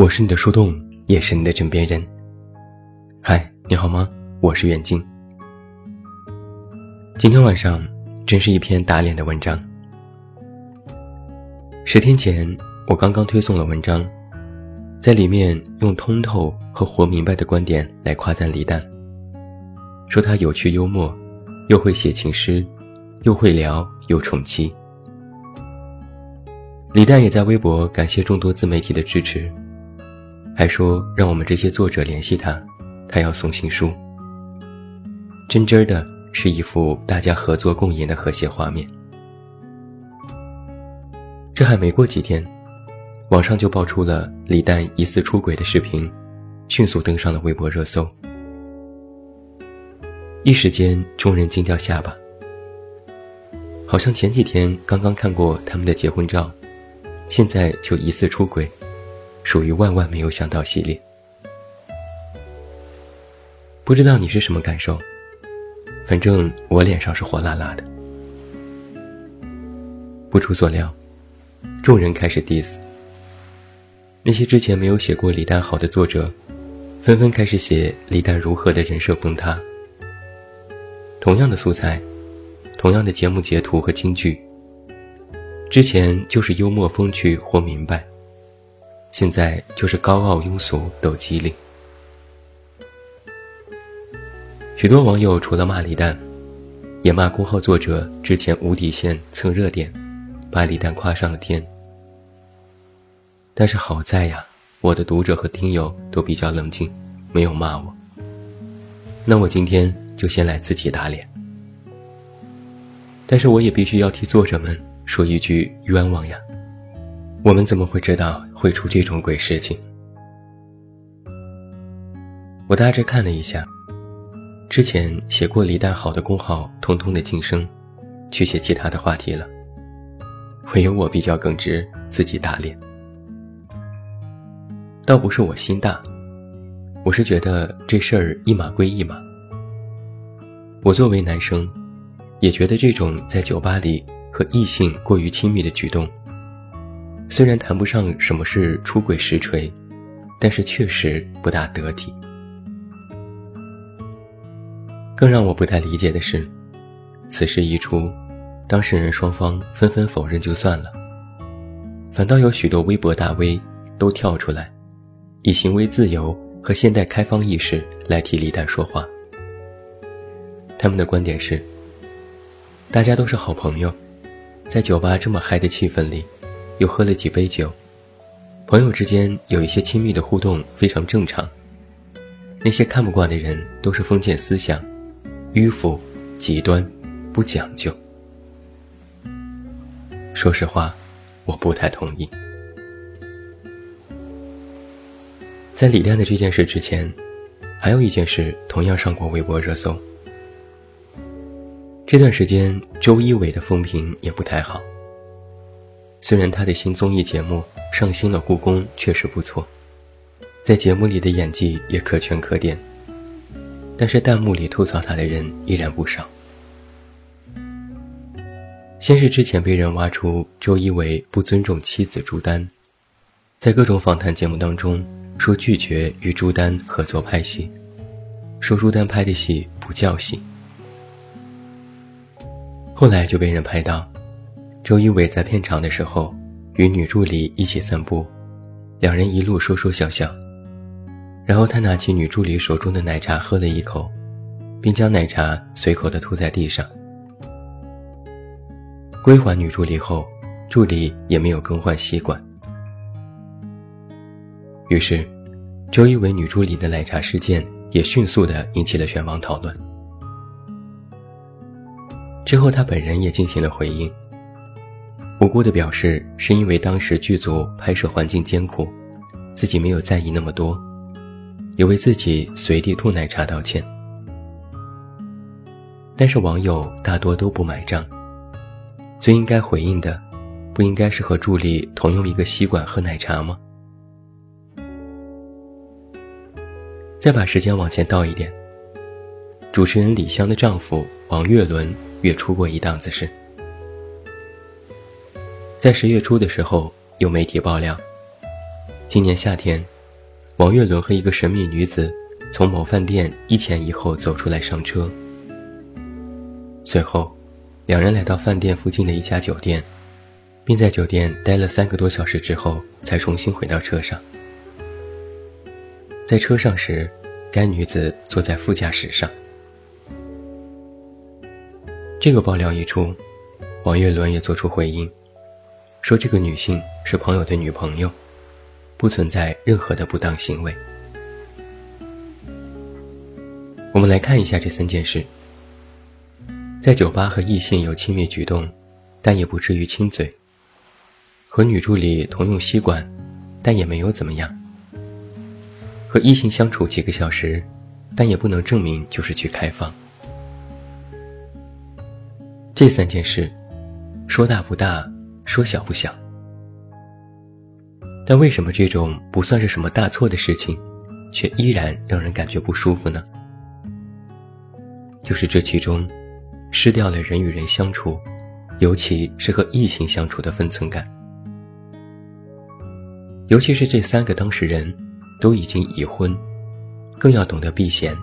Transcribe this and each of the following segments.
我是你的树洞，也是你的枕边人。嗨，你好吗？我是远近。今天晚上真是一篇打脸的文章。十天前，我刚刚推送了文章，在里面用通透和活明白的观点来夸赞李诞，说他有趣幽默，又会写情诗，又会聊，又宠妻。李诞也在微博感谢众多自媒体的支持。还说让我们这些作者联系他，他要送新书。真真的是一幅大家合作共赢的和谐画面。这还没过几天，网上就爆出了李诞疑似出轨的视频，迅速登上了微博热搜。一时间，众人惊掉下巴。好像前几天刚刚看过他们的结婚照，现在就疑似出轨。属于万万没有想到系列，不知道你是什么感受？反正我脸上是火辣辣的。不出所料，众人开始 diss。那些之前没有写过李诞好的作者，纷纷开始写李诞如何的人设崩塌。同样的素材，同样的节目截图和金句，之前就是幽默风趣或明白。现在就是高傲庸俗斗机灵。许多网友除了骂李诞，也骂公号作者之前无底线蹭热点，把李诞夸上了天。但是好在呀，我的读者和听友都比较冷静，没有骂我。那我今天就先来自己打脸。但是我也必须要替作者们说一句冤枉呀。我们怎么会知道会出这种鬼事情？我大致看了一下，之前写过李诞好的公号，通通的晋升，去写其他的话题了。唯有我比较耿直，自己打脸。倒不是我心大，我是觉得这事儿一码归一码。我作为男生，也觉得这种在酒吧里和异性过于亲密的举动。虽然谈不上什么是出轨实锤，但是确实不大得体。更让我不太理解的是，此事一出，当事人双方纷纷否认就算了，反倒有许多微博大 V 都跳出来，以行为自由和现代开放意识来替李诞说话。他们的观点是：大家都是好朋友，在酒吧这么嗨的气氛里。又喝了几杯酒，朋友之间有一些亲密的互动非常正常。那些看不惯的人都是封建思想、迂腐、极端、不讲究。说实话，我不太同意。在李诞的这件事之前，还有一件事同样上过微博热搜。这段时间，周一围的风评也不太好。虽然他的新综艺节目上新了故宫确实不错，在节目里的演技也可圈可点，但是弹幕里吐槽他的人依然不少。先是之前被人挖出周一围不尊重妻子朱丹，在各种访谈节目当中说拒绝与朱丹合作拍戏，说朱丹拍的戏不叫戏。后来就被人拍到。周一围在片场的时候，与女助理一起散步，两人一路说说笑笑。然后他拿起女助理手中的奶茶喝了一口，并将奶茶随口的吐在地上。归还女助理后，助理也没有更换吸管。于是，周一围女助理的奶茶事件也迅速的引起了全网讨论。之后，他本人也进行了回应。无辜的表示，是因为当时剧组拍摄环境艰苦，自己没有在意那么多，也为自己随地吐奶茶道歉。但是网友大多都不买账，最应该回应的，不应该是和助理同用一个吸管喝奶茶吗？再把时间往前倒一点，主持人李湘的丈夫王岳伦也出过一档子事。在十月初的时候，有媒体爆料，今年夏天，王岳伦和一个神秘女子从某饭店一前一后走出来上车。随后，两人来到饭店附近的一家酒店，并在酒店待了三个多小时之后，才重新回到车上。在车上时，该女子坐在副驾驶上。这个爆料一出，王岳伦也做出回应，说这个女性是朋友的女朋友，不存在任何的不当行为。我们来看一下这三件事：在酒吧和异性有亲密举动，但也不至于亲嘴；和女助理同用吸管，但也没有怎么样。和异性相处几个小时，但也不能证明就是去开放。这三件事，说大不大，说小不小。但为什么这种不算是什么大错的事情，却依然让人感觉不舒服呢？就是这其中，失掉了人与人相处，尤其是和异性相处的分寸感。尤其是这三个当事人。都已经已婚，更要懂得避嫌。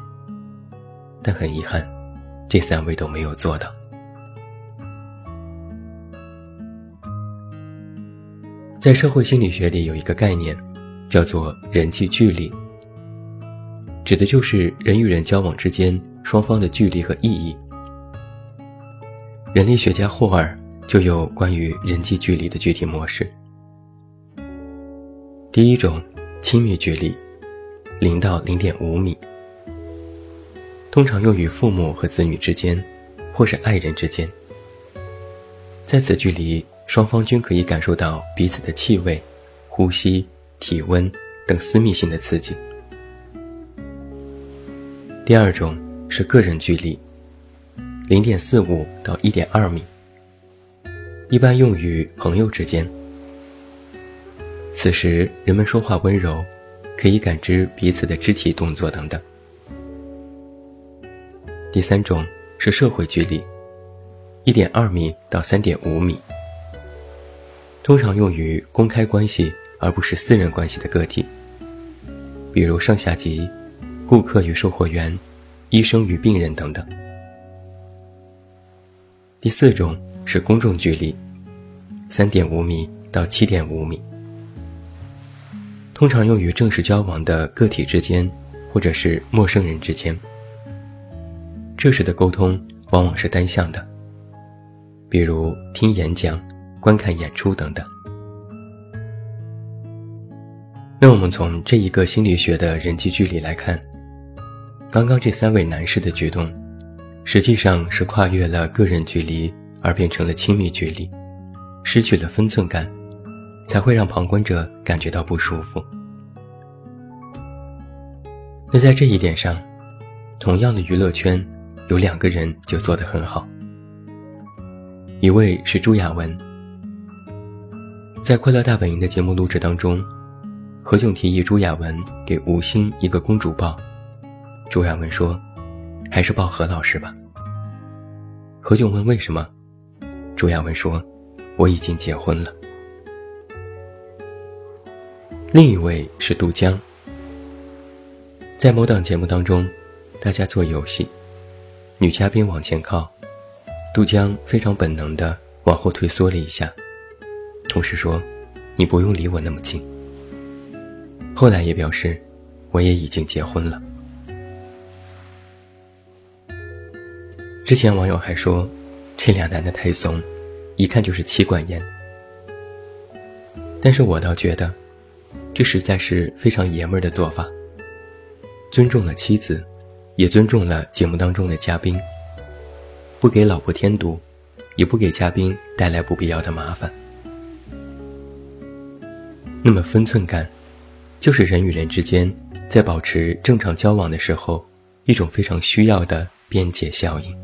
但很遗憾，这三位都没有做到。在社会心理学里有一个概念，叫做人际距离，指的就是人与人交往之间双方的距离和意义。人类学家霍尔就有关于人际距离的具体模式。第一种。亲密距离，零到零点五米，通常用于父母和子女之间，或是爱人之间。在此距离，双方均可以感受到彼此的气味、呼吸、体温等私密性的刺激。第二种是个人距离，零点四五到一点二米，一般用于朋友之间。此时，人们说话温柔，可以感知彼此的肢体动作等等。第三种是社会距离，一点二米到三点五米，通常用于公开关系而不是私人关系的个体，比如上下级、顾客与售货员、医生与病人等等。第四种是公众距离，三点五米到七点五米。通常用于正式交往的个体之间，或者是陌生人之间。这时的沟通往往是单向的，比如听演讲、观看演出等等。那我们从这一个心理学的人际距离来看，刚刚这三位男士的举动，实际上是跨越了个人距离而变成了亲密距离，失去了分寸感。才会让旁观者感觉到不舒服。那在这一点上，同样的娱乐圈，有两个人就做得很好。一位是朱亚文，在《快乐大本营》的节目录制当中，何炅提议朱亚文给吴昕一个公主抱，朱亚文说：“还是抱何老师吧。”何炅问为什么，朱亚文说：“我已经结婚了。”另一位是杜江，在某档节目当中，大家做游戏，女嘉宾往前靠，杜江非常本能的往后退缩了一下，同时说：“你不用离我那么近。”后来也表示：“我也已经结婚了。”之前网友还说，这俩男的太怂，一看就是妻管严。但是我倒觉得。这实在是非常爷们儿的做法，尊重了妻子，也尊重了节目当中的嘉宾，不给老婆添堵，也不给嘉宾带来不必要的麻烦。那么分寸感，就是人与人之间在保持正常交往的时候，一种非常需要的边界效应。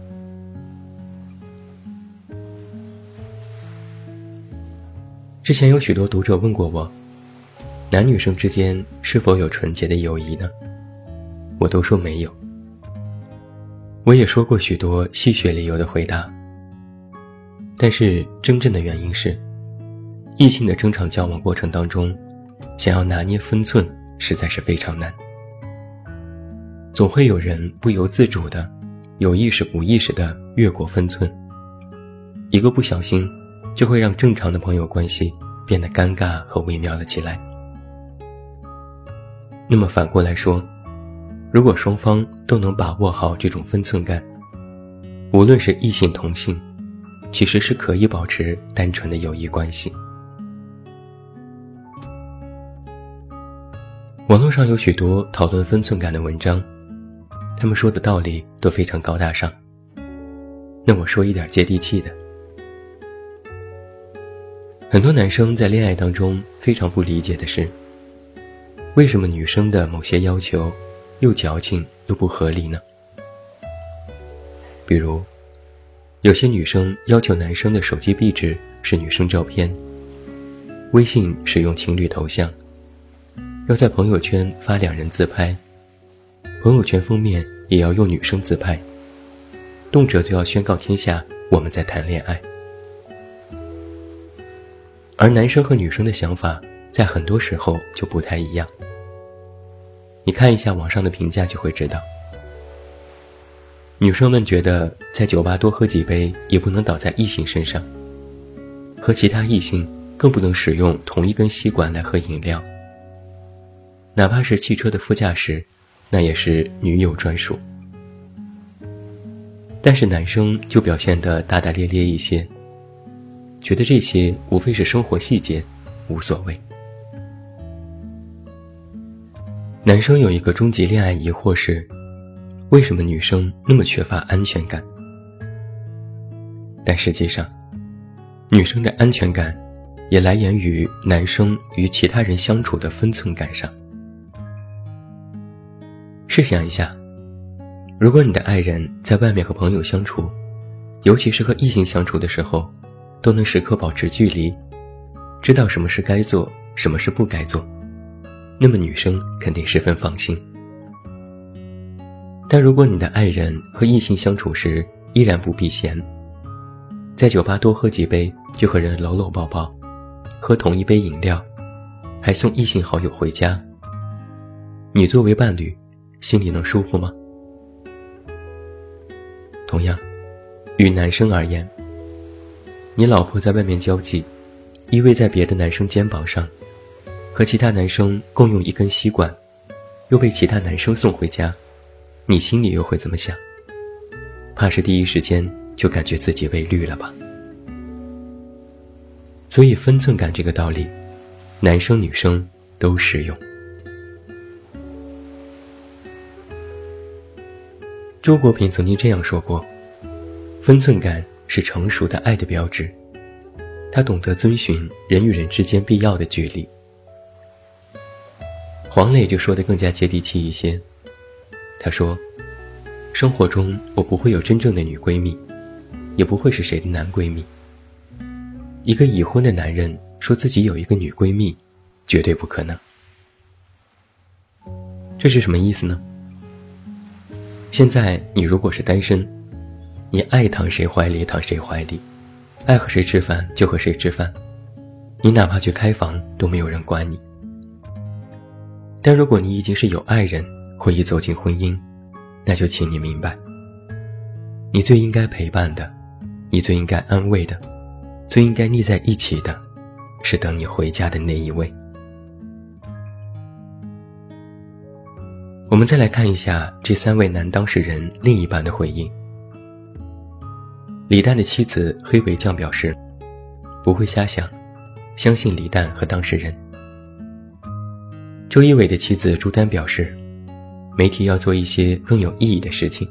之前有许多读者问过我。男女生之间是否有纯洁的友谊呢？我都说没有。我也说过许多戏谑理由的回答。但是真正的原因是，异性的正常交往过程当中，想要拿捏分寸，实在是非常难。总会有人不由自主的、有意识无意识的越过分寸，一个不小心，就会让正常的朋友关系变得尴尬和微妙了起来。那么反过来说，如果双方都能把握好这种分寸感，无论是异性同性，其实是可以保持单纯的友谊关系。网络上有许多讨论分寸感的文章，他们说的道理都非常高大上。那我说一点接地气的，很多男生在恋爱当中非常不理解的是。为什么女生的某些要求又矫情又不合理呢？比如，有些女生要求男生的手机壁纸是女生照片，微信使用情侣头像，要在朋友圈发两人自拍，朋友圈封面也要用女生自拍，动辄就要宣告天下我们在谈恋爱。而男生和女生的想法。在很多时候就不太一样。你看一下网上的评价就会知道，女生们觉得在酒吧多喝几杯也不能倒在异性身上，和其他异性更不能使用同一根吸管来喝饮料，哪怕是汽车的副驾驶，那也是女友专属。但是男生就表现得大大咧咧一些，觉得这些无非是生活细节，无所谓。男生有一个终极恋爱疑惑是：为什么女生那么缺乏安全感？但实际上，女生的安全感也来源于男生与其他人相处的分寸感上。试想一下，如果你的爱人在外面和朋友相处，尤其是和异性相处的时候，都能时刻保持距离，知道什么是该做，什么是不该做。那么女生肯定十分放心。但如果你的爱人和异性相处时依然不避嫌，在酒吧多喝几杯就和人搂搂抱抱，喝同一杯饮料，还送异性好友回家，你作为伴侣，心里能舒服吗？同样，与男生而言，你老婆在外面交际，依偎在别的男生肩膀上。和其他男生共用一根吸管，又被其他男生送回家，你心里又会怎么想？怕是第一时间就感觉自己被绿了吧？所以分寸感这个道理，男生女生都适用。周国平曾经这样说过：“分寸感是成熟的爱的标志，他懂得遵循人与人之间必要的距离。”黄磊就说的更加接地气一些。他说：“生活中我不会有真正的女闺蜜，也不会是谁的男闺蜜。一个已婚的男人说自己有一个女闺蜜，绝对不可能。这是什么意思呢？现在你如果是单身，你爱躺谁怀里躺谁怀里，爱和谁吃饭就和谁吃饭，你哪怕去开房都没有人管你。”但如果你已经是有爱人，或已走进婚姻，那就请你明白，你最应该陪伴的，你最应该安慰的，最应该腻在一起的，是等你回家的那一位。我们再来看一下这三位男当事人另一半的回应。李诞的妻子黑尾酱表示，不会瞎想，相信李诞和当事人。周一伟的妻子朱丹表示，媒体要做一些更有意义的事情。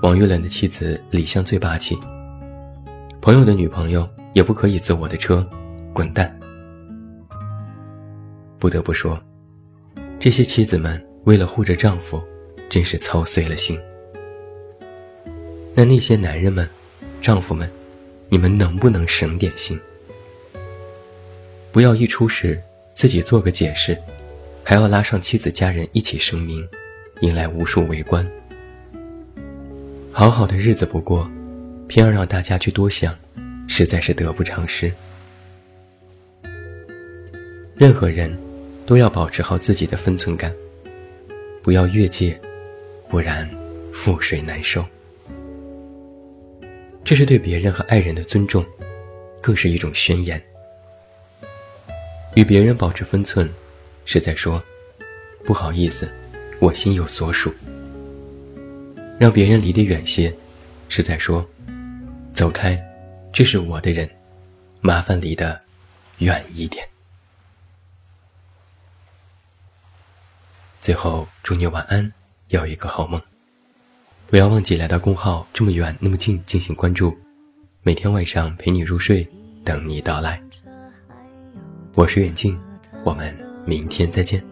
王岳伦的妻子李湘最霸气，朋友的女朋友也不可以坐我的车，滚蛋！不得不说，这些妻子们为了护着丈夫，真是操碎了心。那那些男人们、丈夫们，你们能不能省点心？不要一出事。自己做个解释，还要拉上妻子家人一起声明，引来无数围观。好好的日子不过，偏要让大家去多想，实在是得不偿失。任何人，都要保持好自己的分寸感，不要越界，不然覆水难收。这是对别人和爱人的尊重，更是一种宣言。与别人保持分寸，是在说，不好意思，我心有所属。让别人离得远些，是在说，走开，这是我的人，麻烦离得远一点。最后，祝你晚安，有一个好梦。不要忘记来到公号这么远那么近进行关注，每天晚上陪你入睡，等你到来。我是远近，我们明天再见。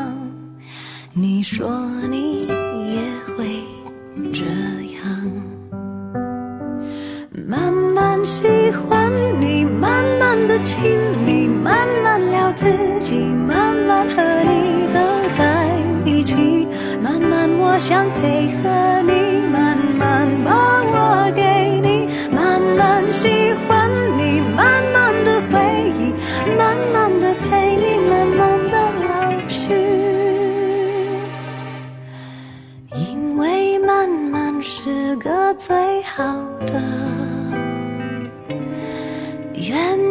说你也会这样，慢慢喜欢你，慢慢的亲密，慢慢聊自己，慢慢和你走在一起，慢慢我想配合愿